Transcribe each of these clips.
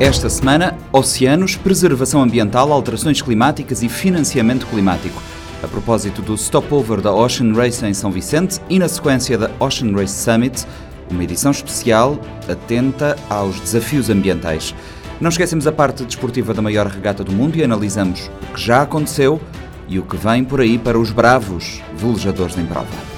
Esta semana, oceanos, preservação ambiental, alterações climáticas e financiamento climático. A propósito do stopover da Ocean Race em São Vicente e na sequência da Ocean Race Summit, uma edição especial atenta aos desafios ambientais. Não esquecemos a parte desportiva da maior regata do mundo e analisamos o que já aconteceu e o que vem por aí para os bravos velejadores em prova.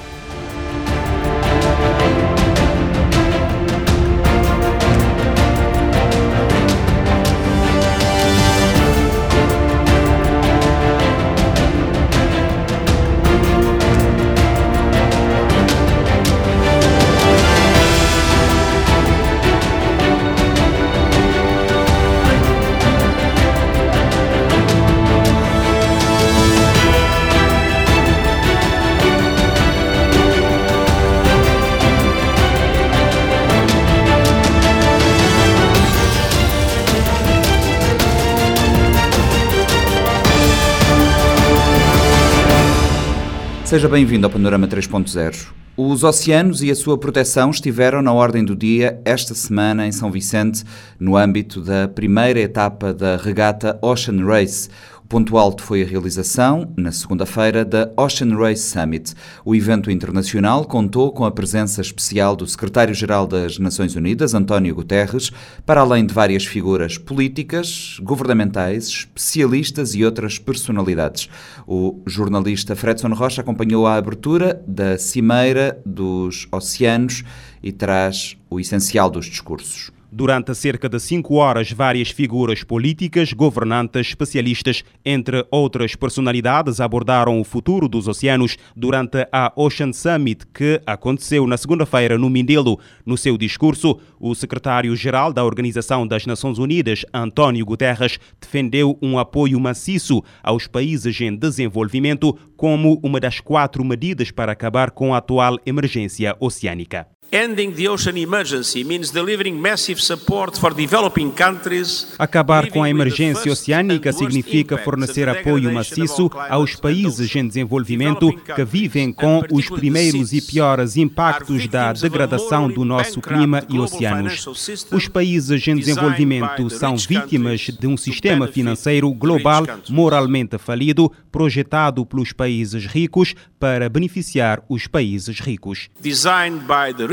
Seja bem-vindo ao Panorama 3.0. Os oceanos e a sua proteção estiveram na ordem do dia esta semana em São Vicente, no âmbito da primeira etapa da regata Ocean Race, Ponto alto foi a realização, na segunda-feira, da Ocean Race Summit. O evento internacional contou com a presença especial do secretário-geral das Nações Unidas, António Guterres, para além de várias figuras políticas, governamentais, especialistas e outras personalidades. O jornalista Fredson Rocha acompanhou a abertura da Cimeira dos Oceanos e traz o essencial dos discursos. Durante cerca de cinco horas, várias figuras políticas, governantes, especialistas, entre outras personalidades, abordaram o futuro dos oceanos durante a Ocean Summit, que aconteceu na segunda-feira no Mindelo. No seu discurso, o secretário-geral da Organização das Nações Unidas, António Guterres, defendeu um apoio maciço aos países em desenvolvimento como uma das quatro medidas para acabar com a atual emergência oceânica. Ending the ocean emergency means delivering massive support for developing countries. Acabar com a emergência oceânica significa fornecer apoio maciço aos países em desenvolvimento que vivem com os primeiros e piores impactos da degradação do nosso clima e oceanos. Os países em desenvolvimento são vítimas de um sistema financeiro global moralmente falido, projetado pelos países ricos para beneficiar os países ricos.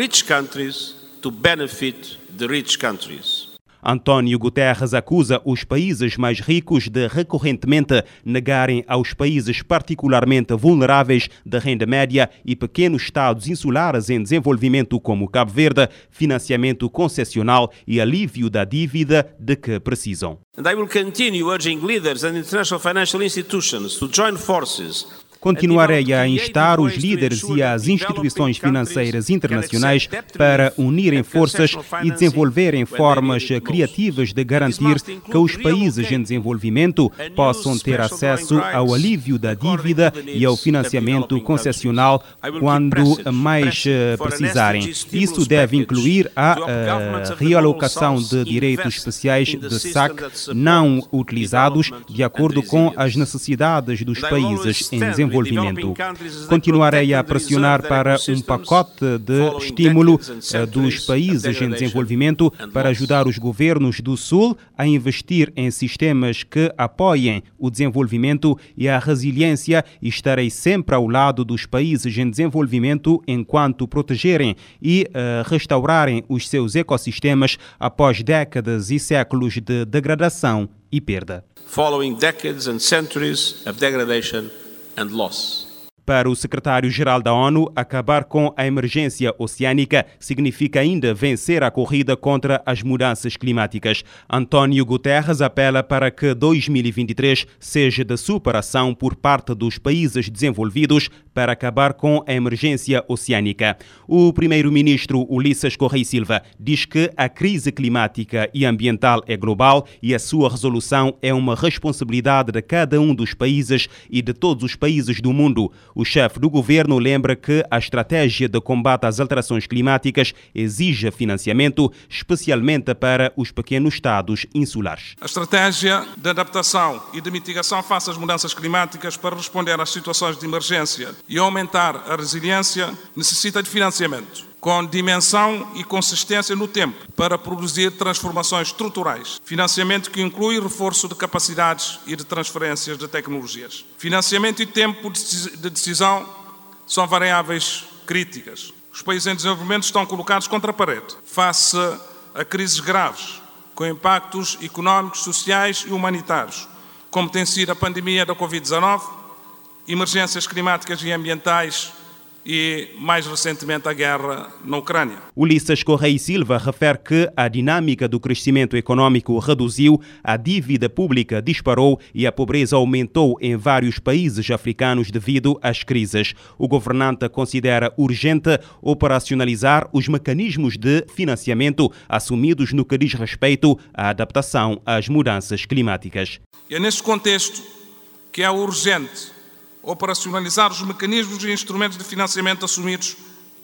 Rich countries to benefit the rich countries. António Guterres acusa os países mais ricos de recorrentemente negarem aos países particularmente vulneráveis da renda média e pequenos estados insulares em desenvolvimento como Cabo Verde financiamento concessional e alívio da dívida de que precisam. And I will continue urging leaders and international financial institutions to join forces Continuarei a instar os líderes e as instituições financeiras internacionais para unirem forças e desenvolverem formas criativas de garantir que os países em desenvolvimento possam ter acesso ao alívio da dívida e ao financiamento concessional quando mais eh, precisarem. Isso deve incluir a uh, realocação de direitos especiais de SAC não utilizados de acordo com as necessidades dos países em desenvolvimento desenvolvimento. Continuarei a pressionar para um pacote de estímulo eh, dos países em desenvolvimento para ajudar os governos do Sul a investir em sistemas que apoiem o desenvolvimento e a resiliência e estarei sempre ao lado dos países em desenvolvimento enquanto protegerem e uh, restaurarem os seus ecossistemas após décadas e séculos de degradação e perda. Following decades and centuries of degradation and loss. Para o secretário-geral da ONU, acabar com a emergência oceânica significa ainda vencer a corrida contra as mudanças climáticas. António Guterres apela para que 2023 seja de superação por parte dos países desenvolvidos para acabar com a emergência oceânica. O primeiro-ministro Ulisses Correia Silva diz que a crise climática e ambiental é global e a sua resolução é uma responsabilidade de cada um dos países e de todos os países do mundo. O chefe do governo lembra que a estratégia de combate às alterações climáticas exige financiamento, especialmente para os pequenos estados insulares. A estratégia de adaptação e de mitigação face às mudanças climáticas para responder às situações de emergência e aumentar a resiliência necessita de financiamento. Com dimensão e consistência no tempo para produzir transformações estruturais. Financiamento que inclui reforço de capacidades e de transferências de tecnologias. Financiamento e tempo de decisão são variáveis críticas. Os países em desenvolvimento estão colocados contra a parede, face a crises graves, com impactos económicos, sociais e humanitários, como tem sido a pandemia da Covid-19, emergências climáticas e ambientais e, mais recentemente, a guerra na Ucrânia. Ulisses Correia Silva refere que a dinâmica do crescimento econômico reduziu, a dívida pública disparou e a pobreza aumentou em vários países africanos devido às crises. O governante considera urgente operacionalizar os mecanismos de financiamento assumidos no que diz respeito à adaptação às mudanças climáticas. É neste contexto que é urgente operacionalizar os mecanismos e instrumentos de financiamento assumidos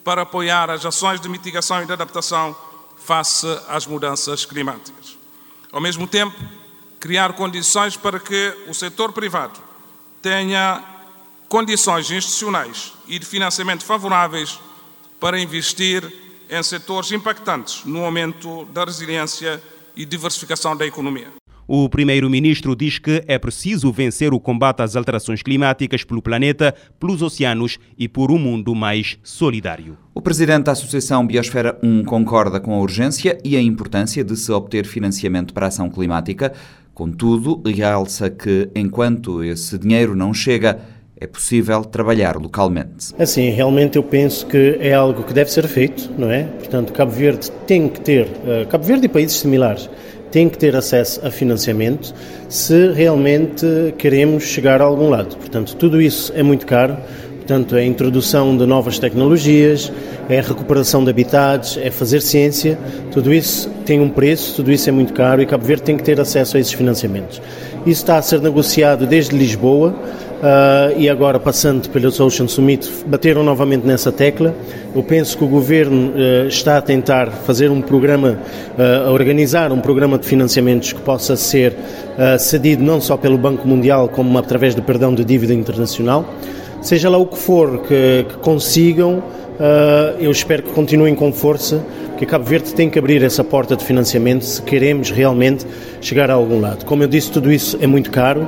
para apoiar as ações de mitigação e de adaptação face às mudanças climáticas. Ao mesmo tempo, criar condições para que o setor privado tenha condições institucionais e de financiamento favoráveis para investir em setores impactantes no aumento da resiliência e diversificação da economia. O primeiro-ministro diz que é preciso vencer o combate às alterações climáticas pelo planeta, pelos oceanos e por um mundo mais solidário. O presidente da Associação Biosfera 1 concorda com a urgência e a importância de se obter financiamento para a ação climática. Contudo, realça que, enquanto esse dinheiro não chega, é possível trabalhar localmente. Assim, realmente eu penso que é algo que deve ser feito, não é? Portanto, Cabo Verde tem que ter, uh, Cabo Verde e países similares, tem que ter acesso a financiamento se realmente queremos chegar a algum lado. Portanto, tudo isso é muito caro. Portanto, é a introdução de novas tecnologias, é a recuperação de habitats, é fazer ciência, tudo isso tem um preço, tudo isso é muito caro e Cabo Verde tem que ter acesso a esses financiamentos. Isso está a ser negociado desde Lisboa, Uh, e agora passando pelo Ocean Summit, bateram novamente nessa tecla. Eu penso que o governo uh, está a tentar fazer um programa, uh, a organizar um programa de financiamentos que possa ser cedido não só pelo Banco Mundial, como através do perdão de dívida internacional. Seja lá o que for que, que consigam, eu espero que continuem com força, que Cabo Verde tem que abrir essa porta de financiamento se queremos realmente chegar a algum lado. Como eu disse, tudo isso é muito caro.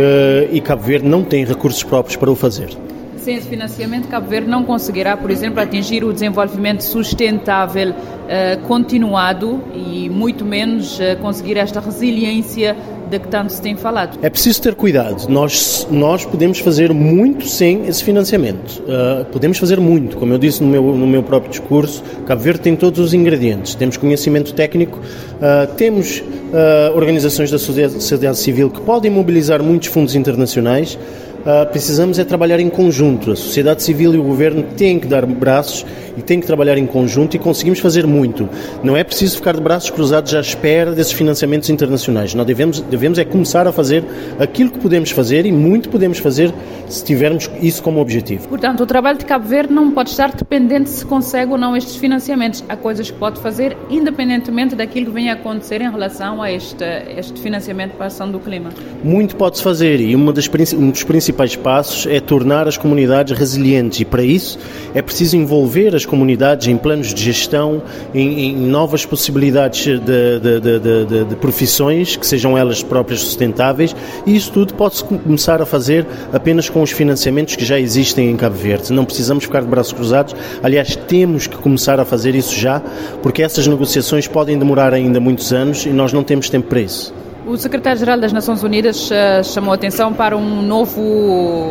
Eh, e Cabo Verde não tem recursos próprios para o fazer. Sem esse financiamento, Cabo Verde não conseguirá, por exemplo, atingir o desenvolvimento sustentável uh, continuado e muito menos uh, conseguir esta resiliência de que tanto se tem falado. É preciso ter cuidado. Nós, nós podemos fazer muito sem esse financiamento. Uh, podemos fazer muito. Como eu disse no meu, no meu próprio discurso, Cabo Verde tem todos os ingredientes. Temos conhecimento técnico, uh, temos uh, organizações da sociedade civil que podem mobilizar muitos fundos internacionais. Uh, precisamos é trabalhar em conjunto. A sociedade civil e o governo têm que dar braços e têm que trabalhar em conjunto e conseguimos fazer muito. Não é preciso ficar de braços cruzados à espera desses financiamentos internacionais. Nós devemos, devemos é começar a fazer aquilo que podemos fazer e muito podemos fazer se tivermos isso como objetivo. Portanto, o trabalho de Cabo Verde não pode estar dependente se consegue ou não estes financiamentos. Há coisas que pode fazer independentemente daquilo que venha a acontecer em relação a este, este financiamento para a ação do clima. Muito pode-se fazer e uma das, um dos principais passos é tornar as comunidades resilientes e para isso é preciso envolver as comunidades em planos de gestão, em, em novas possibilidades de, de, de, de, profissões, que sejam elas próprias sustentáveis, e isso tudo pode-se começar a fazer apenas com os financiamentos que já existem em Cabo Verde. Não precisamos ficar de braços cruzados, aliás, temos que começar a fazer isso já, porque essas negociações podem demorar ainda muitos anos e nós não temos tempo para isso. O secretário-geral das Nações Unidas uh, chamou atenção para um novo,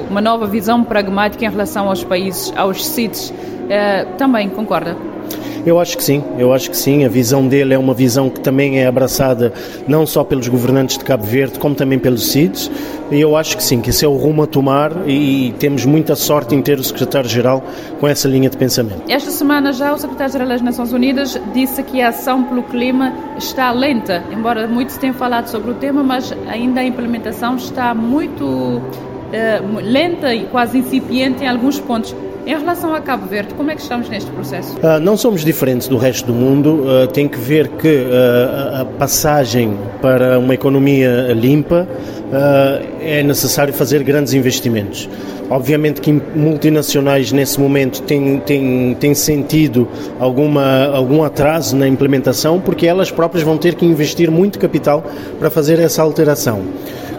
uma nova visão pragmática em relação aos países, aos CITES. Uh, também concorda? Eu acho que sim, eu acho que sim. A visão dele é uma visão que também é abraçada não só pelos governantes de Cabo Verde, como também pelos CIDs. E eu acho que sim, que esse é o rumo a tomar e temos muita sorte em ter o secretário-geral com essa linha de pensamento. Esta semana já o secretário-geral das Nações Unidas disse que a ação pelo clima está lenta, embora muitos tenham falado sobre o tema, mas ainda a implementação está muito uh, lenta e quase incipiente em alguns pontos. Em relação a Cabo Verde, como é que estamos neste processo? Uh, não somos diferentes do resto do mundo. Uh, tem que ver que uh, a passagem para uma economia limpa é necessário fazer grandes investimentos. Obviamente que multinacionais nesse momento têm, têm, têm sentido alguma, algum atraso na implementação porque elas próprias vão ter que investir muito capital para fazer essa alteração.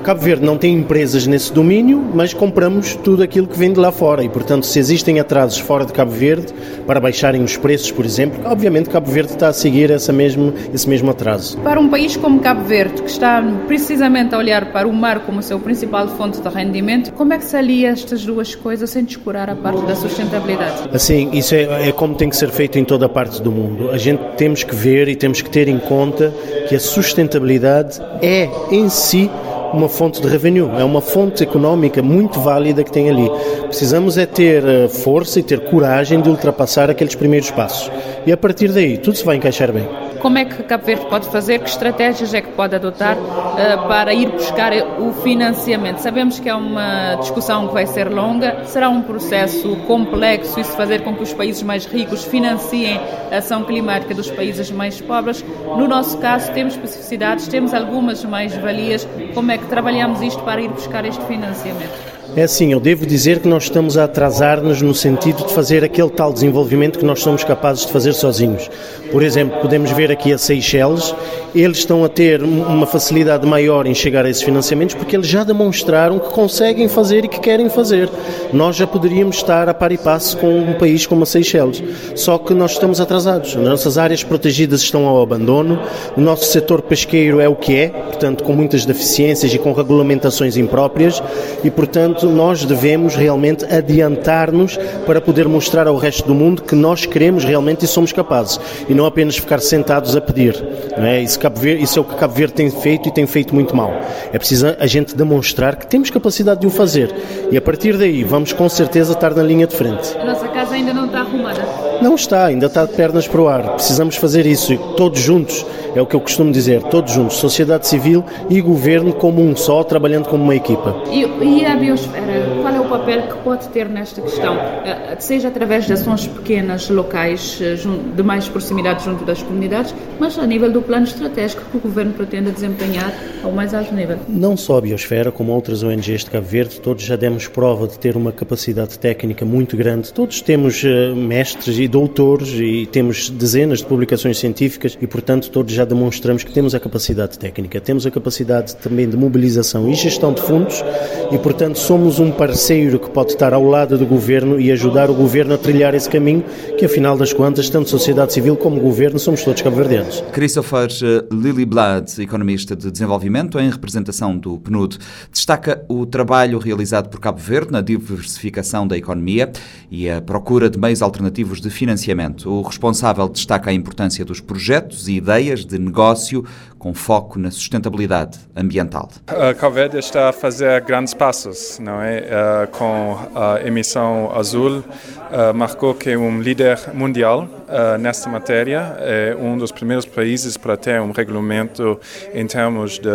Cabo Verde não tem empresas nesse domínio, mas compramos tudo aquilo que vem de lá fora e, portanto, se existem atrasos fora de Cabo Verde para baixarem os preços, por exemplo, obviamente Cabo Verde está a seguir essa mesmo, esse mesmo atraso. Para um país como Cabo Verde, que está precisamente a olhar para o mar como seu principal fonte de rendimento, como é que se alia estas duas coisas sem descurar a parte da sustentabilidade? Assim, isso é, é como tem que ser feito em toda a parte do mundo. A gente temos que ver e temos que ter em conta que a sustentabilidade é em si uma fonte de revenue, é uma fonte económica muito válida que tem ali. Precisamos é ter eh, força e ter coragem de ultrapassar aqueles primeiros passos. E a partir daí, tudo se vai encaixar bem. Como é que Cabo Verde pode fazer? Que estratégias é que pode adotar uh, para ir buscar o financiamento? Sabemos que é uma discussão que vai ser longa, será um processo complexo isso fazer com que os países mais ricos financiem a ação climática dos países mais pobres. No nosso caso, temos especificidades, temos algumas mais-valias. Como é que trabalhamos isto para ir buscar este financiamento? É assim, eu devo dizer que nós estamos a atrasar-nos no sentido de fazer aquele tal desenvolvimento que nós somos capazes de fazer sozinhos. Por exemplo, podemos ver aqui a Seychelles, eles estão a ter uma facilidade maior em chegar a esses financiamentos porque eles já demonstraram que conseguem fazer e que querem fazer. Nós já poderíamos estar a par e passo com um país como a Seychelles, só que nós estamos atrasados. As nossas áreas protegidas estão ao abandono, o nosso setor pesqueiro é o que é, portanto, com muitas deficiências e com regulamentações impróprias, e, portanto, nós devemos realmente adiantar-nos para poder mostrar ao resto do mundo que nós queremos realmente e somos capazes, e não apenas ficar sentados a pedir. Não é? Isso, Cabo Verde, isso é o que Cabo Verde tem feito e tem feito muito mal. É preciso a gente demonstrar que temos capacidade de o fazer, e a partir daí vamos com certeza estar na linha de frente. A nossa casa ainda não está arrumada? Não está, ainda está de pernas para o ar. Precisamos fazer isso, todos juntos é o que eu costumo dizer, todos juntos, sociedade civil e governo como um só, trabalhando como uma equipa. E, e a biosfera, qual é o papel que pode ter nesta questão? Eh, seja através de ações pequenas, locais, eh, de mais proximidade junto das comunidades, mas a nível do plano estratégico que o governo pretende desempenhar ao mais alto nível. Não só a biosfera, como outras ONGs de Cabo Verde, todos já demos prova de ter uma capacidade técnica muito grande. Todos temos eh, mestres e doutores e temos dezenas de publicações científicas e, portanto, todos já demonstramos que temos a capacidade técnica, temos a capacidade também de mobilização e gestão de fundos e, portanto, somos um parceiro que pode estar ao lado do governo e ajudar o governo a trilhar esse caminho, que afinal das contas, tanto sociedade civil como governo, somos todos cabo-verdianos. Christopher eh, Lillyblad, economista de desenvolvimento, em representação do PNUD, destaca o trabalho realizado por Cabo Verde na diversificação da economia e a procura de meios alternativos de financiamento. O responsável destaca a importância dos projetos e ideias de negócio com foco na sustentabilidade ambiental. A Calvédia está a fazer grandes passos, não é? Uh, com a emissão azul, uh, marcou que é um líder mundial uh, nesta matéria, é um dos primeiros países para ter um regulamento em termos de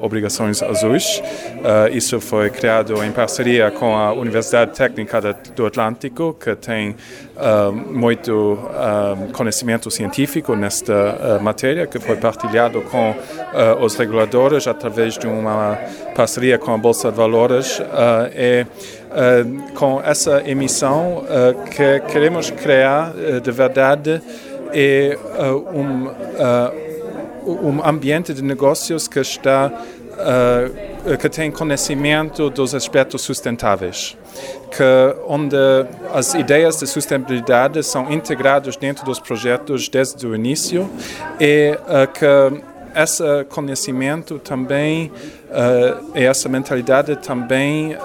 obrigações azuis. isso foi criado em parceria com a Universidade Técnica do Atlântico, que tem muito conhecimento científico nesta matéria, que foi partilhado com uh, os reguladores através de uma parceria com a Bolsa de Valores uh, uh, com essa emissão que queremos criar de verdade é um, um ambiente de negócios que está que tem conhecimento dos aspectos sustentáveis, que onde as ideias de sustentabilidade são integradas dentro dos projetos desde o início e que esse conhecimento também uh, e essa mentalidade também uh,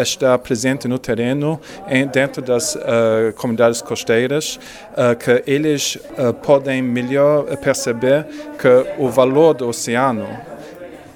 está presente no terreno em, dentro das uh, comunidades costeiras que eles podem melhor perceber que o valor do oceano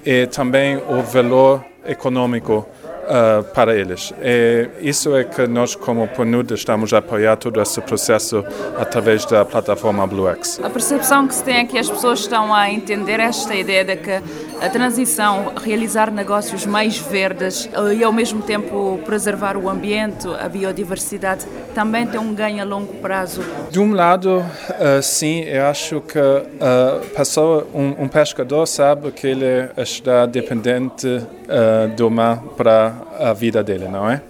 e também o valor econômico uh, para eles. E isso é que nós, como PNUD, estamos a apoiar todo esse processo através da plataforma BlueX. A percepção que se tem é que as pessoas estão a entender esta ideia de que a transição, realizar negócios mais verdes e ao mesmo tempo preservar o ambiente, a biodiversidade, também tem um ganho a longo prazo. De um lado, uh, sim, eu acho que a pessoa, um, um pescador sabe que ele está dependente uh, do mar para a vida dele, não é?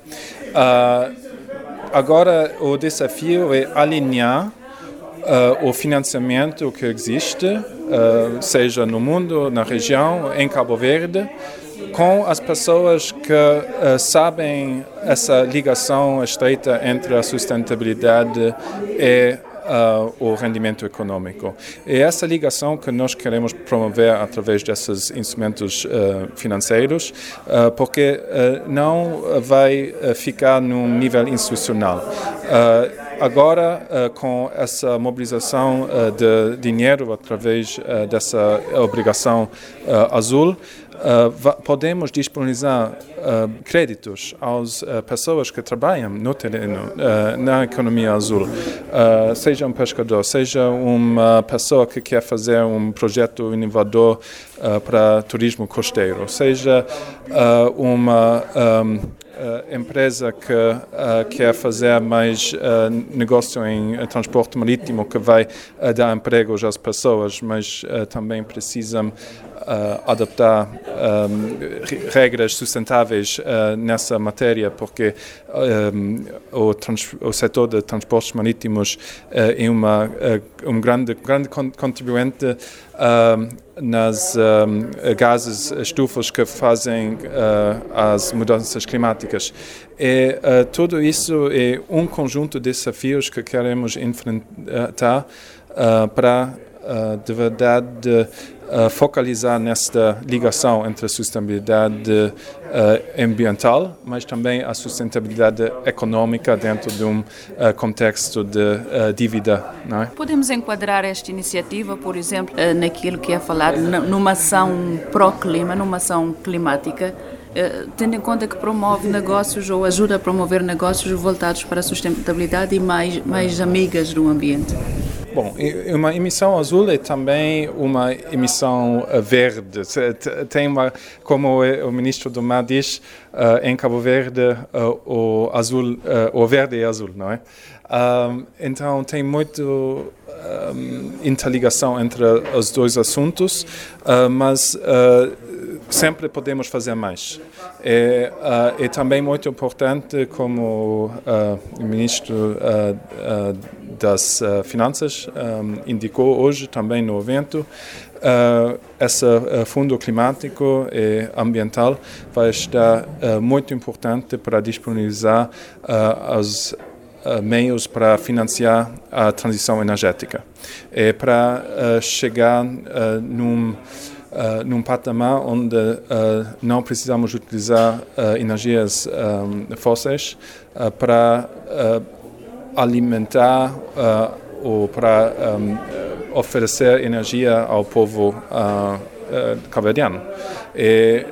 Uh, agora, o desafio é alinhar uh, o financiamento que existe, uh, seja no mundo, na região, em Cabo Verde, com as pessoas que sabem essa ligação estreita entre a sustentabilidade e uh, o rendimento econômico. É essa ligação que nós queremos promover através desses instrumentos uh, financeiros, uh, porque não vai ficar num nível institucional. Agora, com essa mobilização de dinheiro através dessa obrigação azul, podemos disponibilizar créditos às pessoas que trabalham no terreno, na economia azul, seja um pescador, seja uma pessoa que quer fazer um projeto inovador para turismo costeiro, seja uma um, empresa que quer fazer mais negócio em transporte marítimo que vai dar empregos às pessoas, mas também precisam uh, adaptar um, regras sustentáveis uh, nessa matéria, porque um, o, o, setor de transportes marítimos uh, é uma, um grande, grande contribuinte nas gases estufas que fazem as mudanças climáticas. E tudo isso é um conjunto de desafios que queremos enfrentar para de verdade focalizar nesta ligação entre a sustentabilidade uh, ambiental, mas também a sustentabilidade econômica dentro de um uh, contexto de dívida. Não é? Podemos enquadrar esta iniciativa, por exemplo, naquilo que é falado numa ação pró-clima, numa ação climática, tendo em conta que promove negócios ou ajuda a promover negócios voltados para a sustentabilidade e mais, mais amigas do ambiente. Bom, uma emissão azul é também uma emissão eh, verde. Tem uma, como o ministro do Mar diz, uh, em Cabo Verde uh, o azul, o verde é azul, não é? então tem muito interligação entre os dois assuntos, mas sempre podemos fazer mais. É, uh, também muito importante, como uh, o ministro uh, das Finanças um, indicou hoje também no evento, esse fundo climático e ambiental vai estar muito importante para disponibilizar os meios para financiar a transição energética. É para chegar num uh, num patamar onde uh, não precisamos utilizar uh, energias um, fósseis para alimentar ou para um, oferecer energia ao povo uh. E,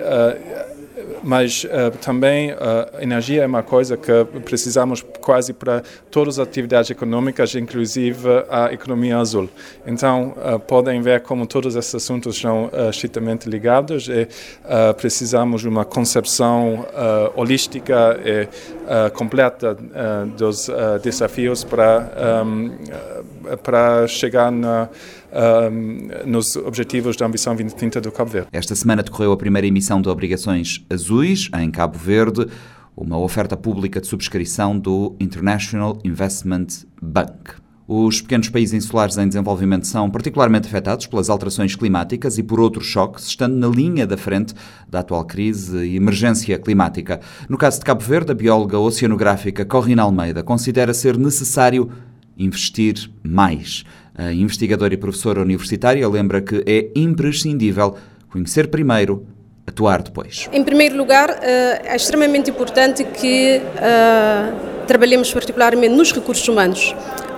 mas uh, também uh, energia é uma coisa que precisamos quase para todas as atividades econômicas, inclusive a economia azul. Então, uh, podem ver como todos esses assuntos são uh, estritamente ligados e precisamos de uma concepção holística e completa dos desafios para, um, para chegar na nos objetivos da ambição 2030 do Cabo Verde. Esta semana decorreu a primeira emissão de obrigações azuis em Cabo Verde, uma oferta pública de subscrição do International Investment Bank. Os pequenos países insulares em desenvolvimento são particularmente afetados pelas alterações climáticas e por outros choques, estando na linha da frente da atual crise e emergência climática. No caso de Cabo Verde, a bióloga oceanográfica Corrina Almeida considera ser necessário investir mais. A investigadora e professora universitária lembra que é imprescindível conhecer primeiro, atuar depois. Em primeiro lugar, eh, é extremamente importante que eh, trabalhemos particularmente nos recursos humanos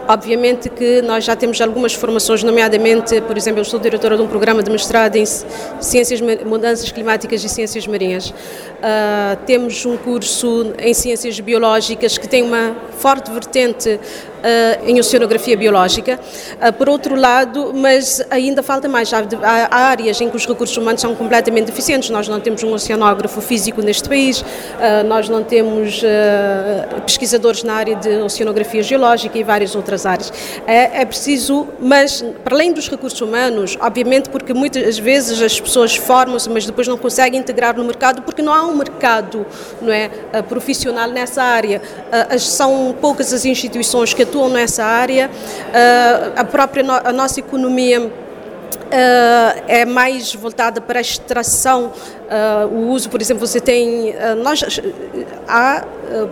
Obviamente que nós já temos algumas formações, nomeadamente, por exemplo, eu sou diretora de um programa de mestrado em Ciências, Mudanças Climáticas e Ciências Marinhas. Uh, temos um curso em Ciências Biológicas que tem uma forte vertente uh, em oceanografia biológica. Uh, por outro lado, mas ainda falta mais. Há, há, áreas em que os recursos humanos são completamente deficientes. Nós não temos um oceanógrafo físico neste país, nós não temos pesquisadores na área de oceanografia geológica e várias outras áreas. É, é preciso, mas para além dos recursos humanos, obviamente porque muitas vezes as pessoas formam-se, mas depois não conseguem integrar no mercado porque não há um mercado não é, profissional nessa área. São poucas as instituições que atuam nessa área, uh, a própria a nossa economia uh, é mais voltada para a extração, uh, o uso, por exemplo, você tem, nós, há,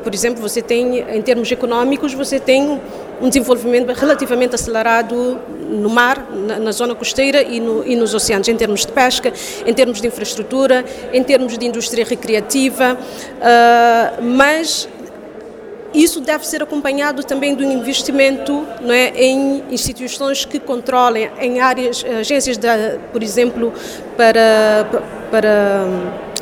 por exemplo, você tem, em termos económicos, você tem um desenvolvimento relativamente acelerado no mar, na, na zona costeira e, no, e, nos oceanos, em termos de pesca, em termos de infraestrutura, em termos de indústria recreativa, mas isso deve ser acompanhado também do investimento não é, em instituições que controlem, em áreas, agências, de, por exemplo, para, para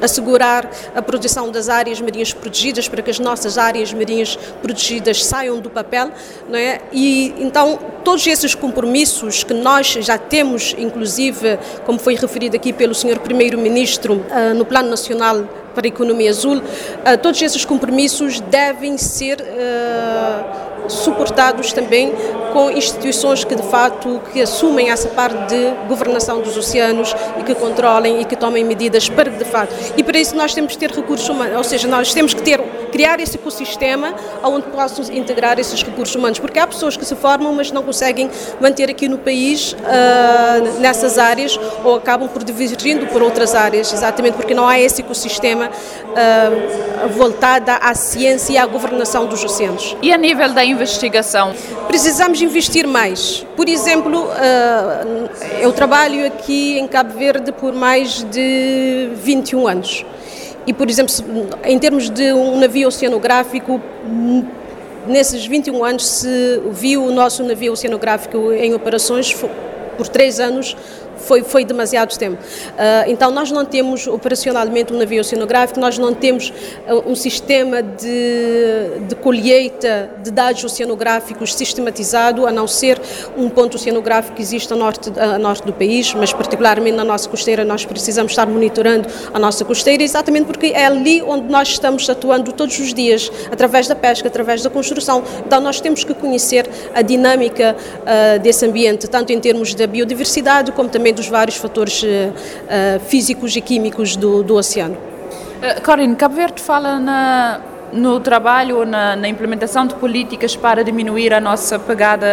assegurar a proteção das áreas marinhas protegidas, para que as nossas áreas marinhas protegidas saiam do papel, não é? E então todos esses compromissos que nós já temos, inclusive, como foi referido aqui pelo Sr. Primeiro-Ministro, ah, no Plano Nacional para a Economia Azul, ah, todos esses compromissos devem ser uh, suportados também com instituições que de facto que assumem essa parte de governação dos oceanos e que controlem e que tomem medidas para de facto. E para isso nós temos que ter recursos humanos, ou seja, nós temos que ter criar esse ecossistema onde possam integrar esses recursos humanos, porque há pessoas que se formam mas não conseguem manter aqui no país uh, nessas áreas ou acabam por divergindo por outras áreas, exatamente porque não há esse ecossistema uh, voltado à ciência e à governação dos oceanos. E a nível da investigação? Precisamos investir mais. Por exemplo, uh, eu trabalho aqui em Cabo Verde por mais de 21 anos. E, por exemplo, em termos de um navio oceanográfico, nesses 21 anos se viu o nosso navio oceanográfico em operações por três anos foi, foi demasiado tempo. Uh, então, nós não temos operacionalmente um navio oceanográfico, nós não temos uh, um sistema de, de colheita de dados oceanográficos sistematizado, a não ser um ponto oceanográfico que existe a norte, a norte do país, mas particularmente na nossa costeira, nós precisamos estar monitorando a nossa costeira, exatamente porque é ali onde nós estamos atuando todos os dias, através da pesca, através da construção. Então, nós temos que conhecer a dinâmica uh, desse ambiente, tanto em termos da biodiversidade, como também dos vários fatores uh, físicos e químicos do, do oceano. Corinne, Cabo Verde fala na, no trabalho, na, na, implementação de políticas para diminuir a nossa pegada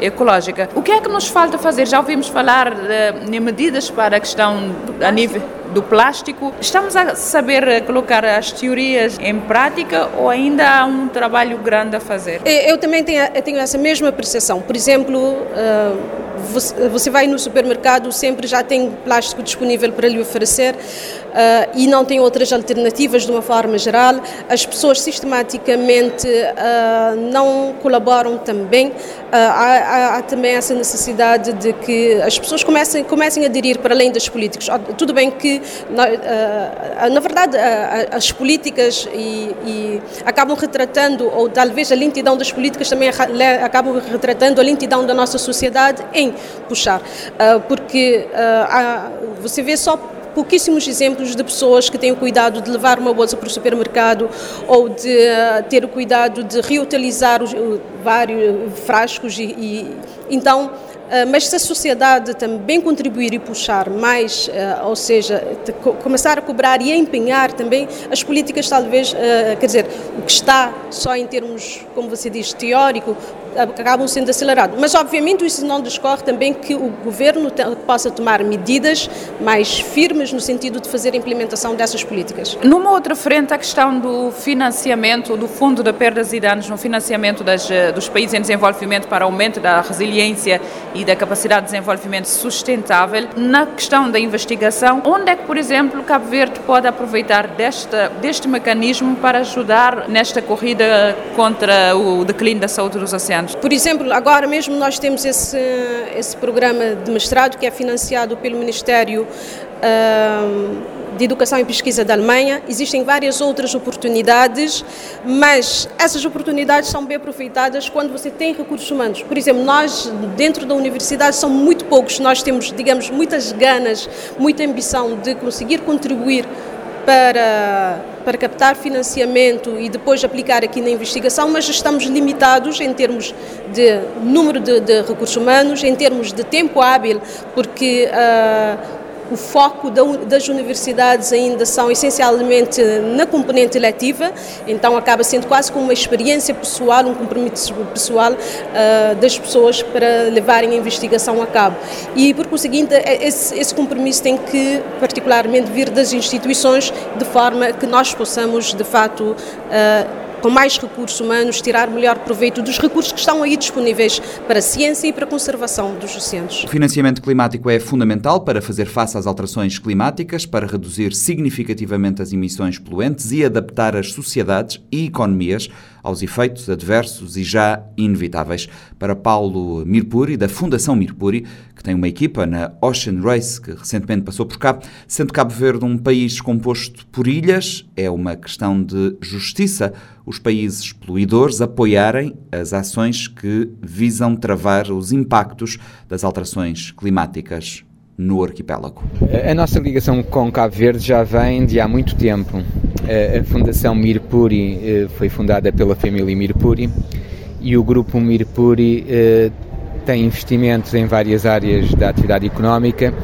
ecológica. ecológica. O que é que nos falta fazer? Já ouvimos falar de, medidas para a questão a nível do plástico. Estamos a saber colocar as teorias em prática ou ainda há um trabalho grande a fazer? Eu também tenho, eu tenho essa mesma percepção. Por exemplo, uh, você vai no supermercado, sempre já tem plástico disponível para lhe oferecer uh, e não tem outras alternativas de uma forma geral. As pessoas sistematicamente uh, não colaboram também. Uh, há, há, também essa necessidade de que as pessoas comecem, comecem a aderir para além das políticas. Tudo bem que, na, na verdade, as políticas e, e acabam retratando, ou talvez a lentidão das políticas também acabam retratando a lentidão da nossa sociedade em puxar, porque você vê só pouquíssimos exemplos de pessoas que têm o cuidado de levar uma bolsa para o supermercado ou de uh, ter o cuidado de reutilizar os, vários frascos e, e então mas se a sociedade também contribuir e puxar mais, ah, ou seja, começar a cobrar e a empenhar também as políticas, talvez, ah, quer dizer, o que está só em termos, como você diz, teórico, acabam sendo acelerados. Mas, obviamente, isso não discorre também que o governo possa tomar medidas mais firmes no sentido de fazer a implementação dessas políticas. Numa outra frente, a questão do financiamento, do Fundo de Perdas e Danos no financiamento das, dos países em desenvolvimento para aumento da resiliência e da capacidade de desenvolvimento sustentável. Na questão da investigação, onde é que, por exemplo, Cabo Verde pode aproveitar desta, deste mecanismo para ajudar nesta corrida contra o declínio da saúde dos oceanos? Por exemplo, agora mesmo nós temos esse, esse programa de mestrado que é financiado pelo Ministério uh, de Educação e Pesquisa da Alemanha. Existem várias outras oportunidades, mas essas oportunidades são bem aproveitadas quando você tem recursos humanos. Por exemplo, nós dentro da universidade são muito poucos, nós temos, digamos, muitas ganas, muita ambição de conseguir contribuir para, para captar financiamento e depois aplicar aqui na investigação, mas estamos limitados em termos de número de, de recursos humanos, em termos de tempo hábil, porque uh, o foco das universidades ainda são essencialmente na componente letiva, então acaba sendo quase como uma experiência pessoal, um compromisso pessoal uh, das pessoas para levarem a investigação a cabo. E por conseguinte, é, esse, esse compromisso tem que particularmente vir das instituições de forma que nós possamos de facto uh, com mais recursos humanos, tirar melhor proveito dos recursos que estão aí disponíveis para a ciência e para a conservação dos oceanos. O financiamento climático é fundamental para fazer face às alterações climáticas, para reduzir significativamente as emissões poluentes e adaptar as sociedades e economias aos efeitos adversos e já inevitáveis. Para Paulo Mirpuri, da Fundação Mirpuri, que tem uma equipa na Ocean Race, que recentemente passou por cá, sendo Cabo Verde um país composto por ilhas, é uma questão de justiça os países poluidores apoiarem as ações que visam travar os impactos das alterações climáticas no arquipélago. A nossa ligação com Cabo Verde já vem de há muito tempo. A Fundação Mirpuri eh, foi fundada pela família Mirpuri e o grupo Mirpuri eh, tem investimentos em várias áreas da atividade económica,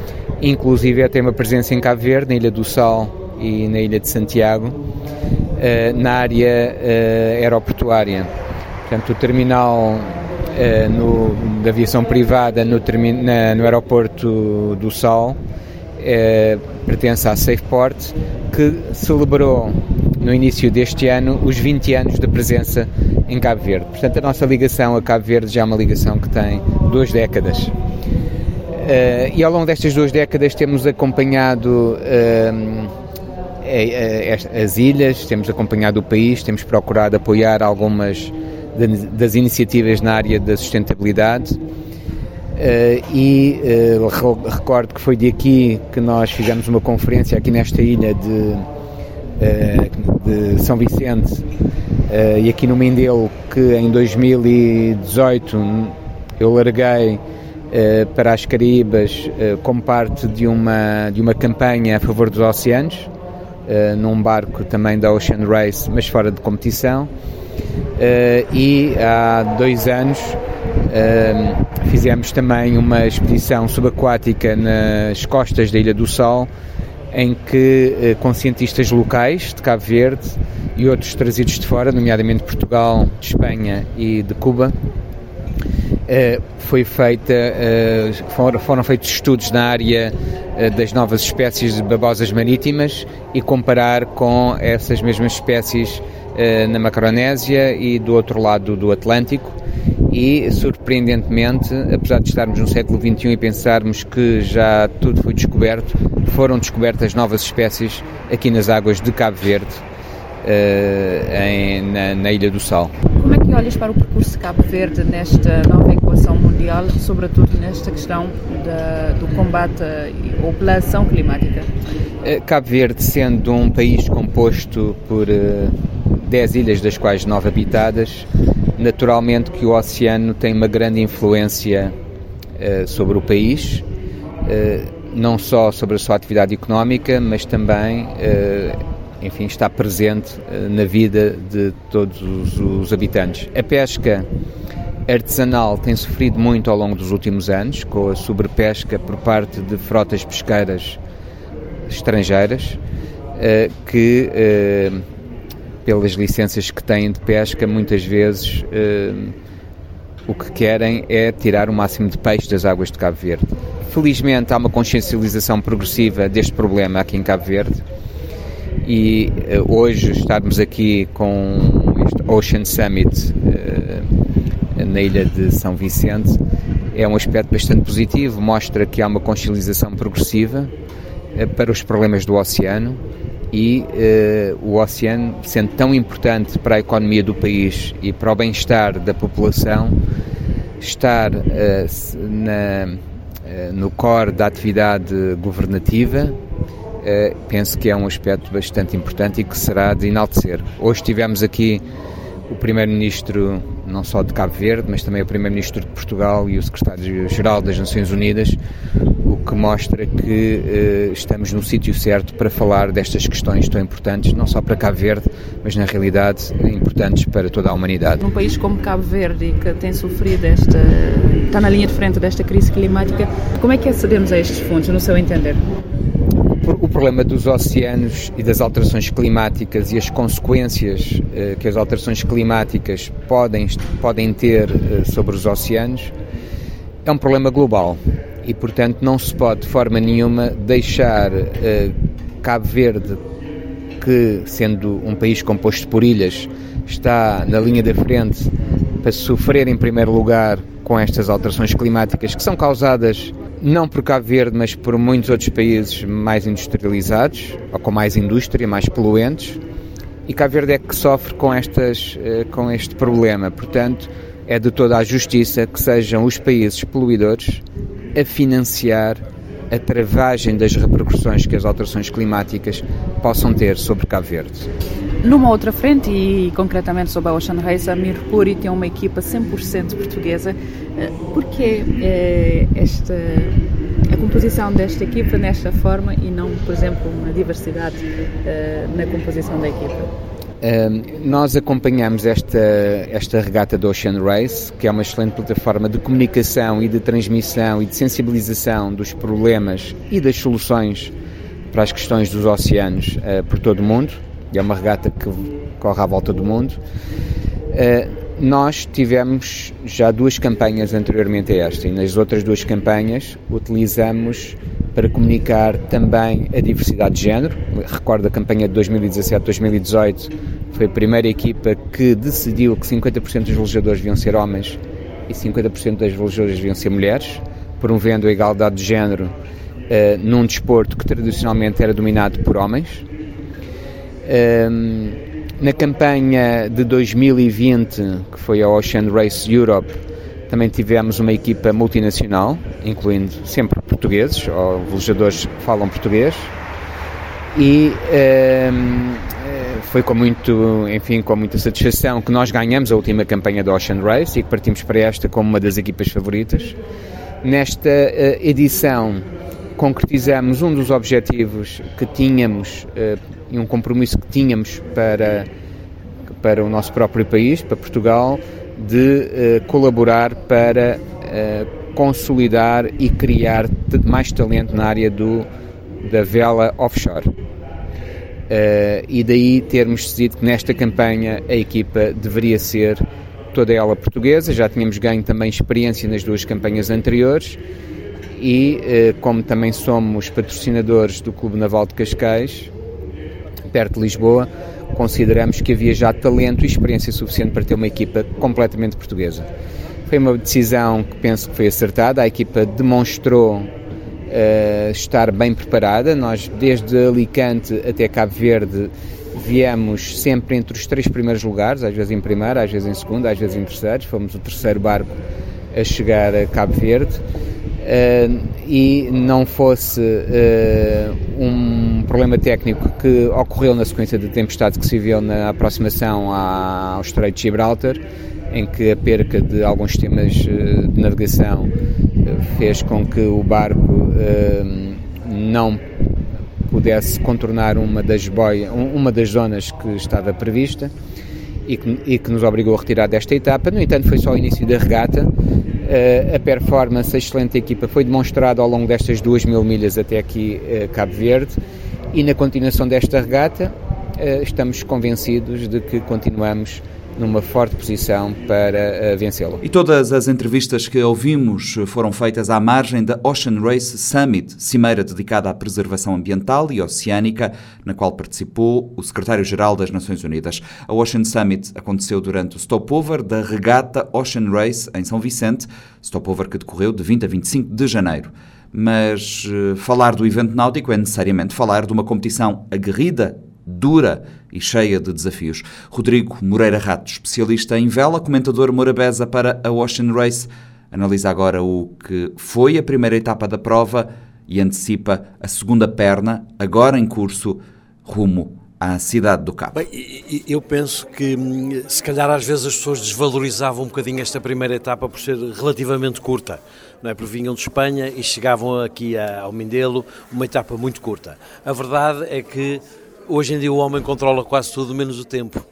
inclusive tem uma presença em Cabo Verde, na Ilha do Sal e na Ilha de Santiago, eh, na área aeroportuária. Portanto, o terminal no, da aviação privada no, na, no aeroporto do Sal, uh, pertence à Safeport, que celebrou no início deste ano os 20 anos de presença em Cabo Verde. Portanto, a nossa ligação a Cabo Verde já é uma ligação que tem duas décadas. Uh, e ao longo destas duas décadas temos acompanhado uh, as ilhas, temos acompanhado o país, temos procurado apoiar algumas das iniciativas na área da sustentabilidade. Uh, e uh, recordo que foi de aqui que nós fizemos uma conferência aqui nesta ilha de, uh, de São Vicente e aqui no Mindelo que em 2018 eu larguei para as Caraíbas como parte de uma, de uma campanha a favor dos oceanos num barco também da Ocean Race mas fora de competição e há dois anos uh, fizemos também uma expedição subaquática nas costas da Ilha do Sol, em que uh, com cientistas locais de Cabo Verde e outros trazidos de fora, nomeadamente de Portugal, de Espanha e de Cuba, foi feita, foram, foram feitos estudos na área das novas espécies de babosas marítimas e comparar com essas mesmas espécies eh, na Macronésia e do outro lado do Atlântico e, surpreendentemente, apesar de estarmos no século XXI e pensarmos que já tudo foi descoberto, foram descobertas novas espécies aqui nas águas de Cabo Verde, em, na, na, Ilha do Sal. Que olhas para o percurso de Cabo Verde nesta nova equação mundial, sobretudo nesta questão da, do combate ou pela ação climática? Eh, Cabo Verde, sendo um país composto por uh, 10 ilhas, das quais 9 habitadas, naturalmente que o oceano tem uma grande influência uh, sobre o país, não só sobre a sua atividade económica, mas também, enfim, está presente na vida de todos os, habitantes. A pesca artesanal tem sofrido muito ao longo dos últimos anos, com a sobrepesca por parte de frotas pesqueiras estrangeiras, que pelas licenças que têm de pesca, muitas vezes o que querem é tirar o máximo de peixe das águas de Cabo Verde. Felizmente há uma consciencialização progressiva deste problema aqui em Cabo Verde e uh, hoje estarmos aqui com este Ocean Summit uh, na ilha de São Vicente. É um aspecto bastante positivo, mostra que há uma consciencialização progressiva para os problemas do oceano. E o oceano, sendo tão importante para a economia do país e para o bem-estar da população, estar na, no core da atividade governativa, penso que é um aspecto bastante importante e que será de enaltecer. Hoje tivemos aqui o Primeiro-Ministro, não só de Cabo Verde, mas também o Primeiro-Ministro de Portugal e o Secretário-Geral das Nações Unidas, o que mostra que eh, estamos no sítio certo para falar destas questões tão importantes, não só para Cabo Verde, mas na realidade importantes para toda a humanidade. Num país como Cabo Verde, que tem sofrido esta. está na linha de frente desta crise climática, como é que acedemos a estes fundos, no seu entender? Problema dos oceanos e das alterações climáticas e as consequências eh, que as alterações climáticas podem, podem ter eh, sobre os oceanos é um problema global. E, portanto, não se pode de forma nenhuma deixar eh, Cabo Verde, que, sendo um país composto por ilhas, está na linha da frente para sofrer em primeiro lugar com estas alterações climáticas que são causadas não por Cabo Verde, mas por muitos outros países mais industrializados, ou com mais indústria, mais poluentes. E Cabo Verde é que sofre com, estas, eh, com este problema. Portanto, é de toda a justiça que sejam os países poluidores a financiar a travagem das repercussões que as alterações climáticas possam ter sobre Cabo Verde. Numa outra frente, e concretamente sobre a Ocean Race, a Mirpuri tem uma equipa 100% portuguesa. Eh, Por que eh, esta, a composição desta equipa nesta forma e não, por exemplo, uma diversidade eh, na composição da equipa? Nós acompanhamos esta, esta regata do Ocean Race, que é uma excelente plataforma de comunicação e de transmissão e de sensibilização dos problemas e das soluções para as questões dos oceanos uh, por todo o mundo. É uma regata que corre à volta do mundo. Uh, nós tivemos já duas campanhas anteriormente a esta e nas outras duas campanhas utilizamos para comunicar também a diversidade de género. Recordo a campanha de 2017-2018, foi a primeira equipa que decidiu que 50% dos velejadores deviam ser homens e 50% das velejadoras deviam ser mulheres, promovendo a igualdade de género uh, num desporto que tradicionalmente era dominado por homens. Um, na campanha de 2020, que foi a Ocean Race Europe, também tivemos uma equipa multinacional, incluindo sempre portugueses, ou velejadores que falam português, e ehm, eh, foi com muito, enfim, com muita satisfação que nós ganhamos a última campanha do Ocean Race e que partimos para esta como uma das equipas favoritas. Nesta uh, edição concretizamos um dos objetivos que tínhamos uh, e um compromisso que tínhamos para, para o nosso próprio país, para Portugal, de uh, colaborar para uh, consolidar e criar mais talento na área do, da vela offshore. Uh, e daí termos decidido que nesta campanha a equipa deveria ser toda ela portuguesa, já tínhamos ganho também experiência nas duas campanhas anteriores e como também somos patrocinadores do Clube Naval de Cascais, perto de Lisboa, consideramos que havia já talento e experiência suficiente para ter uma equipa completamente portuguesa. Foi uma decisão que penso que foi acertada, a equipa demonstrou uh, estar bem preparada. Nós, desde Alicante até Cabo Verde, viemos sempre entre os três primeiros lugares, às vezes em primeiro, às vezes em segundo, às vezes em terceiro. Fomos o terceiro barco a chegar a Cabo Verde. Uh, e não fosse uh, um problema técnico que ocorreu na sequência de tempestades que se viu na aproximação ao Estreito de Gibraltar, em que a perca de alguns sistemas uh, de navegação fez com que o barco não pudesse contornar uma das, boia, uma das zonas que estava prevista e que, e que nos obrigou a retirar desta etapa. No entanto, foi só o início da regata Uh, a performance, a excelente equipa foi demonstrada ao longo destas duas mil milhas até aqui uh, Cabo Verde e na continuação desta regata uh, estamos convencidos de que continuamos numa forte posição para uh, vencê-lo. E todas as entrevistas que ouvimos foram feitas à margem da Ocean Race Summit, cimeira dedicada à preservação ambiental e oceânica, na qual participou o secretário-geral das Nações Unidas. A Ocean Summit aconteceu durante o stopover da regata Ocean Race em São Vicente, stopover que decorreu de 20 a 25 de janeiro. mas uh, falar do evento náutico é necessariamente falar de uma competição aguerrida, dura e cheia de desafios. Rodrigo Moreira Rato, especialista em vela, comentador morabeza para a Ocean Race, analisa agora o que foi a primeira etapa da prova e antecipa a segunda perna, agora em curso, rumo à cidade do Cabo. Bem, eu penso que hum, se calhar às vezes as pessoas desvalorizavam um bocadinho esta primeira etapa por ser relativamente curta, não é? Porque vinham de Espanha e chegavam aqui ao Mindelo, uma etapa muito curta. A verdade é que Hoje em dia o homem controla quase tudo, menos o tempo.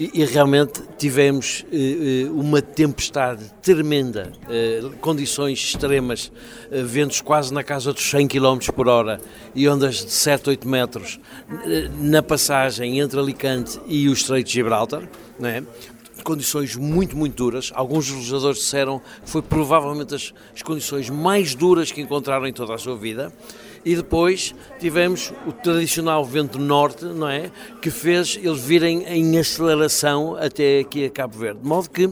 E, e realmente tivemos eh, eh uma tempestade tremenda, eh, condições extremas, eh, ventos quase na casa dos 100 km por hora e ondas de 7, 8 metros eh, na passagem entre Alicante e o Estreito de Gibraltar. Não é? condições muito, muito duras. Alguns legisladores disseram que foi provavelmente as, as, condições mais duras que encontraram em toda a sua vida. E depois tivemos o tradicional vento norte, não é? Que fez eles virem em aceleração até aqui a Cabo Verde. De modo que,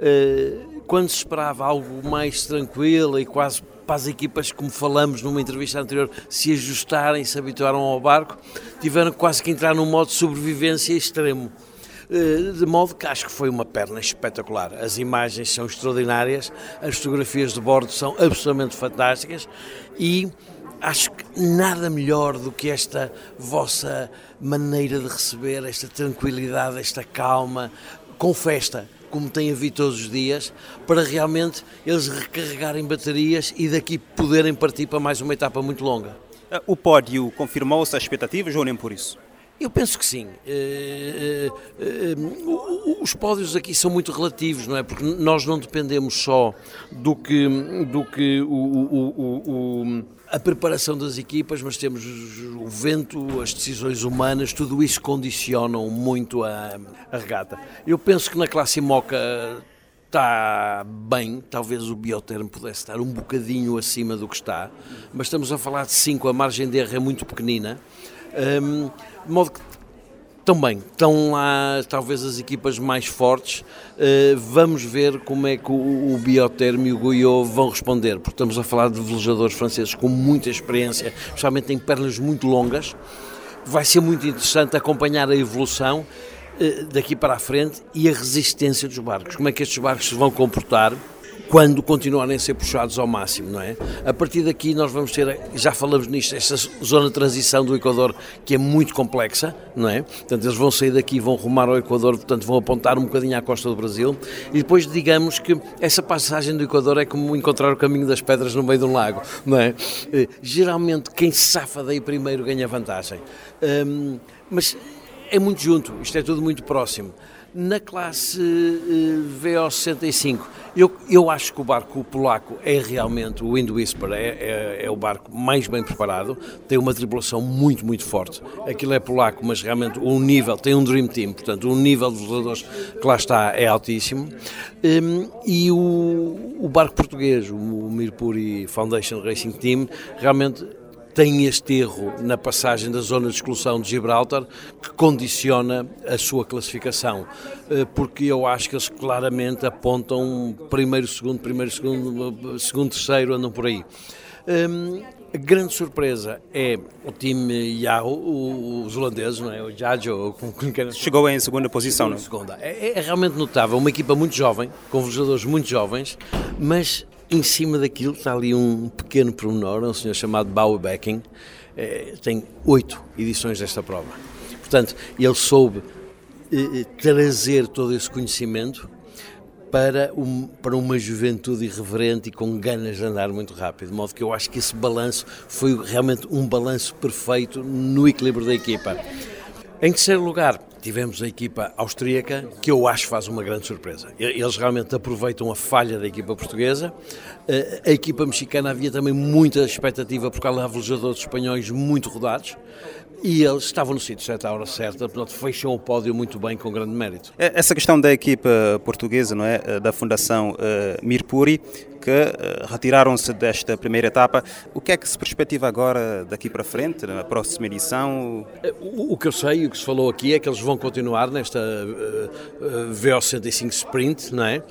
eh, quando se esperava algo mais tranquilo e quase para as equipas, como falamos numa entrevista anterior, se ajustarem, se habituaram ao barco, tiveram quase que entrar num modo de sobrevivência extremo. Eh, de modo que acho que foi uma perna espetacular. As imagens são extraordinárias, as fotografias de bordo são absolutamente fantásticas e acho que nada melhor do que esta vossa maneira de receber, esta tranquilidade, esta calma, com festa, como tem havido todos os dias, para realmente eles recarregarem baterias e daqui poderem partir para mais uma etapa muito longa. O pódio confirmou-se as expectativas ou nem por isso? Eu penso que sim. Eh, eh, eh, os pódios aqui são muito relativos, não é? Porque nós não dependemos só do que, do que o, o, o, a preparação das equipas, mas temos o vento, as decisões humanas, tudo isso condicionam muito a, a regata. Eu penso que na classe Moca está bem, talvez o biotermo pudesse estar um bocadinho acima do que está, mas estamos a falar de 5, a margem de erro é muito pequenina. Um, de modo que também estão lá talvez as equipas mais fortes. Uh, vamos ver como é que o, o Biotermo e o Goiô vão responder, porque estamos a falar de velejadores franceses com muita experiência, especialmente em pernas muito longas. Vai ser muito interessante acompanhar a evolução uh, daqui para a frente e a resistência dos barcos. Como é que estes barcos se vão comportar? Quando continuarem a ser puxados ao máximo, não é? A partir daqui nós vamos ter, já falamos nisto, esta zona de transição do Equador que é muito complexa, não é? Portanto, eles vão sair daqui, vão rumar ao Equador, portanto vão apontar um bocadinho à costa do Brasil e depois digamos que essa passagem do Equador é como encontrar o caminho das pedras no meio de um lago, não é? Eh, geralmente quem se safa daí primeiro ganha vantagem. Um, mas é muito junto, isto é tudo muito próximo. Na classe eh, VO65, eu, eu acho que o barco polaco é realmente, o Wind Whisper é, é, é, o barco mais bem preparado, tem uma tripulação muito, muito forte. Aquilo é polaco, mas realmente o nível, tem um Dream Team, portanto o nível de voadores que lá está é altíssimo. Um, e o, o barco português, o Mirpuri Foundation Racing Team, realmente tem este erro na passagem da zona de exclusão de Gibraltar que condiciona a sua classificação, eh, porque eu acho que eles claramente apontam primeiro, segundo, primeiro, segundo, segundo, terceiro, andam por aí. Um, a grande surpresa é o time Yahoo, os holandeses, não é? o Jajo. Chegou em segunda posição, não é? Segunda. É, é, realmente notável, uma equipa muito jovem, com velejadores muito jovens, mas em cima daquilo está ali um pequeno pormenor, um senhor chamado Bowie Becking, eh, tem oito edições desta prova. Portanto, ele soube eh, trazer todo esse conhecimento para, um, para uma juventude irreverente e com ganas de andar muito rápido. De modo que eu acho que esse balanço foi realmente um balanço perfeito no equilíbrio da equipa. Em terceiro lugar, tivemos a equipa austríaca, que eu acho faz uma grande surpresa. Eles realmente aproveitam a falha da equipa portuguesa. Eh, a equipa mexicana havia também muita expectativa por causa de velejadores espanhóis muito rodados. E eles estavam no sítio certo à hora certa, portanto fecham o pódio muito bem, com grande mérito. É, essa questão da equipa portuguesa, não é, da Fundação uh, Mirpuri, que uh, retiraram-se desta primeira etapa, o que é que se perspectiva agora daqui para frente, na próxima edição? O, que eu sei, o que se falou aqui é que eles vão continuar nesta uh, VO65 Sprint, não é?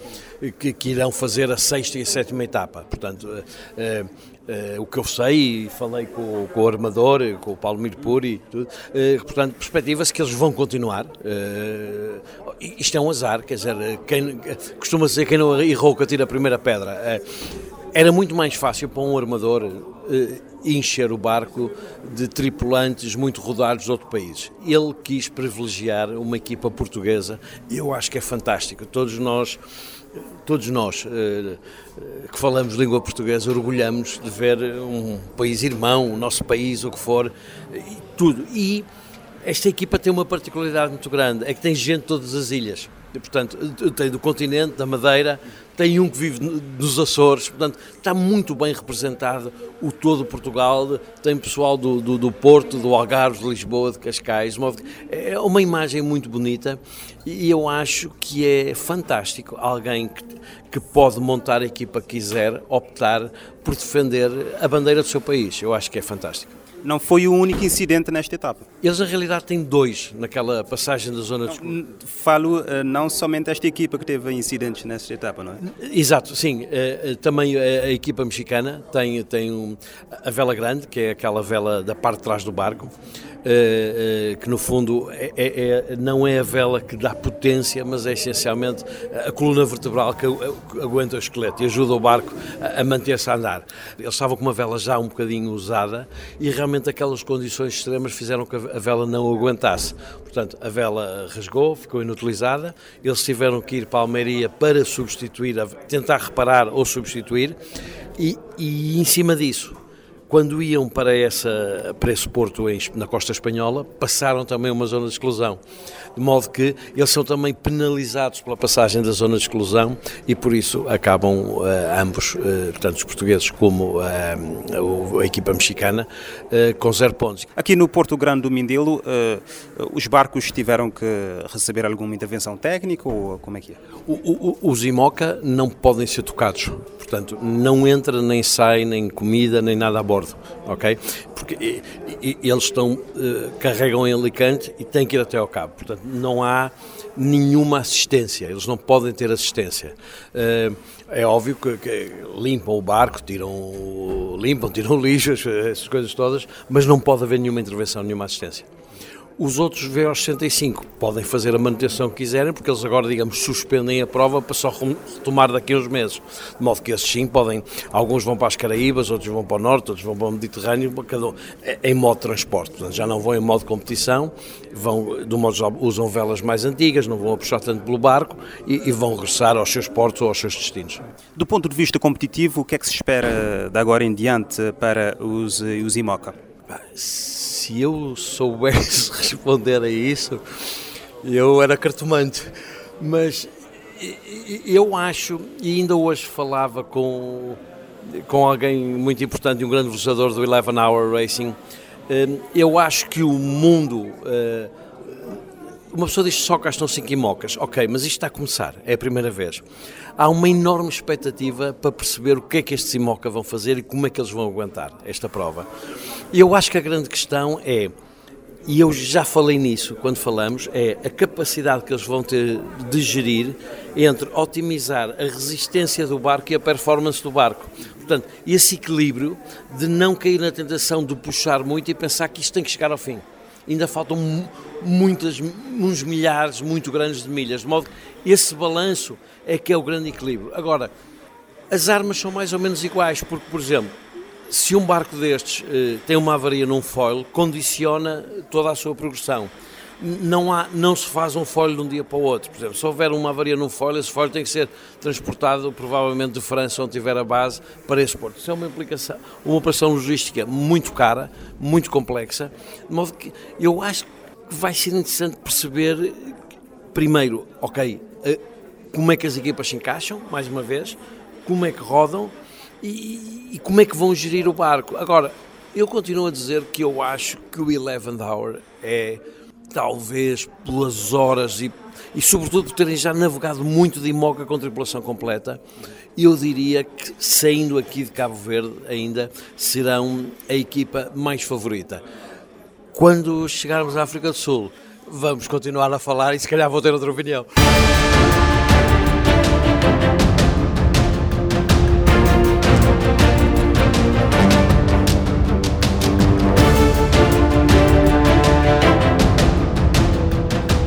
que, que, irão fazer a sexta e a sétima etapa. Portanto, uh, uh, o que eu sei, e falei com, com, o armador, com o Paulo Mirpuri, tudo, portanto, perspectiva-se que eles vão continuar. isto é um azar, quer dizer, quem, costuma dizer quem não errou que tira a primeira pedra. era muito mais fácil para um armador encher o barco de tripulantes muito rodados de outro país. Ele quis privilegiar uma equipa portuguesa e eu acho que é fantástico. Todos nós todos nós eh, que falamos língua portuguesa orgulhamos de ver um país irmão, o nosso país, o que for, e tudo. E esta equipa tem uma particularidade muito grande, é que tem gente de todas as ilhas. Portanto, tem do continente, da Madeira, tem um que vive nos Açores, portanto, está muito bem representado o todo Portugal, tem pessoal do, do, do Porto, do Algarve, de Lisboa, de Cascais, é uma imagem muito bonita e eu acho que é fantástico alguém que, que pode montar a equipa que quiser, optar por defender a bandeira do seu país, eu acho que é fantástico não foi o único incidente nesta etapa. Eles, na realidade, têm dois naquela passagem da zona de Falo uh, não somente esta equipa que teve incidentes nesta etapa, não é? Exato, sim. Uh, também a, a, equipa mexicana tem, tem um, a vela grande, que é aquela vela da parte de trás do barco. Uh, uh, que no fundo é, é, é, não é a vela que dá potência, mas é essencialmente a coluna vertebral que, aguenta o esqueleto e ajuda o barco a, a manter-se a andar. Eles estavam com uma vela já um bocadinho usada e realmente aquelas condições extremas fizeram que a vela não aguentasse. Portanto, a vela rasgou, ficou inutilizada, eles tiveram que ir para a Almeria para substituir, tentar reparar ou substituir, e, e em cima disso quando iam para, essa, para esse porto em, na costa espanhola, passaram também uma zona de exclusão. De modo que eles são também penalizados pela passagem da zona de exclusão e por isso acabam uh, ambos, uh, tanto os portugueses como uh, a equipa mexicana, com zero pontos. Aqui no Porto Grande do Mindelo, os barcos tiveram que receber alguma intervenção técnica ou como é que é? O, o, os IMOCA não podem ser tocados, portanto, não entra nem sai, nem comida, nem nada a bordo ok? Porque eles estão, uh, carregam em Alicante e têm que ir até ao cabo, portanto não há nenhuma assistência, eles não podem ter assistência. Uh, é óbvio que, limpam o barco, tiram, limpam, tiram lixo, essas coisas todas, mas não pode haver nenhuma intervenção, nenhuma assistência. Os outros VO65 podem fazer a manutenção que quiserem, porque eles agora, digamos, suspendem a prova para só retomar daqui a uns meses. De modo que esses sim podem, alguns vão para as Caraíbas, outros vão para o Norte, outros vão para o Mediterrâneo, cada é, em modo de transporte. Portanto, já não vão em modo de competição, vão, do modo usam velas mais antigas, não vão a puxar tanto pelo barco e, e vão regressar aos seus portos ou aos seus destinos. Do ponto de vista competitivo, o que é que se espera de agora em diante para os, os IMOCA? Se eu soubesse responder a isso, eu era cartomante. Mas eu acho, e ainda hoje falava com, com alguém muito importante, um grande vencedor do Eleven Hour Racing, eh, eu acho que o mundo. Uma pessoa diz só cá estão cinco imocas, ok, mas isto está a começar, é a primeira vez há uma enorme expectativa para perceber o que é que estes IMOCA vão fazer e como é que eles vão aguentar esta prova. E eu acho que a grande questão é, e eu já falei nisso quando falamos, é a capacidade que eles vão ter de gerir entre otimizar a resistência do barco e a performance do barco. Portanto, esse equilíbrio de não cair na tentação de puxar muito e pensar que isto tem que chegar ao fim ainda faltam muitas, uns milhares muito grandes de milhas, de modo que esse balanço é que é o grande equilíbrio. Agora, as armas são mais ou menos iguais, porque, por exemplo, se um barco destes eh, tem uma avaria num foil, condiciona toda a sua progressão. Não, há, não se faz um foil de um dia para o outro. Por exemplo, se houver uma avaria num foil, esse foil tem que ser transportado provavelmente de França, onde tiver a base, para esse porto. Isso é uma implicação, uma operação logística muito cara, muito complexa, de modo que eu acho que vai ser interessante perceber, primeiro, ok, eh, como é que as equipas se encaixam, mais uma vez, como é que rodam e, e como é que vão gerir o barco. Agora, eu continuo a dizer que eu acho que o Eleven Hour é, talvez pelas horas e, e sobretudo por terem já navegado muito de Imoca com tripulação completa, eu diria que saindo aqui de Cabo Verde ainda serão a equipa mais favorita. Quando chegarmos à África do Sul, vamos continuar a falar e se calhar vou ter outra opinião.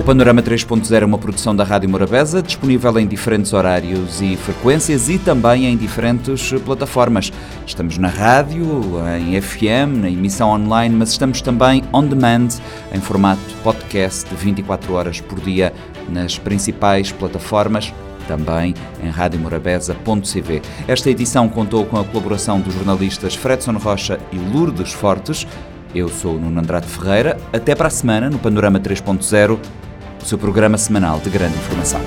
Panorama 3.0 é uma produção da Rádio Morabeza, disponível em diferentes horários e frequências e também em diferentes plataformas. Estamos na rádio, em FM, na emissão online, mas estamos também on demand, em formato podcast, 24 horas por dia, nas principais plataformas também em radiomorabeza.cv. Esta edição contou com a colaboração dos jornalistas Fredson Rocha e Lourdes Fortes. Eu sou o Nuno Andrade Ferreira. Até para a semana no Panorama 3.0 o seu programa semanal de grande informação.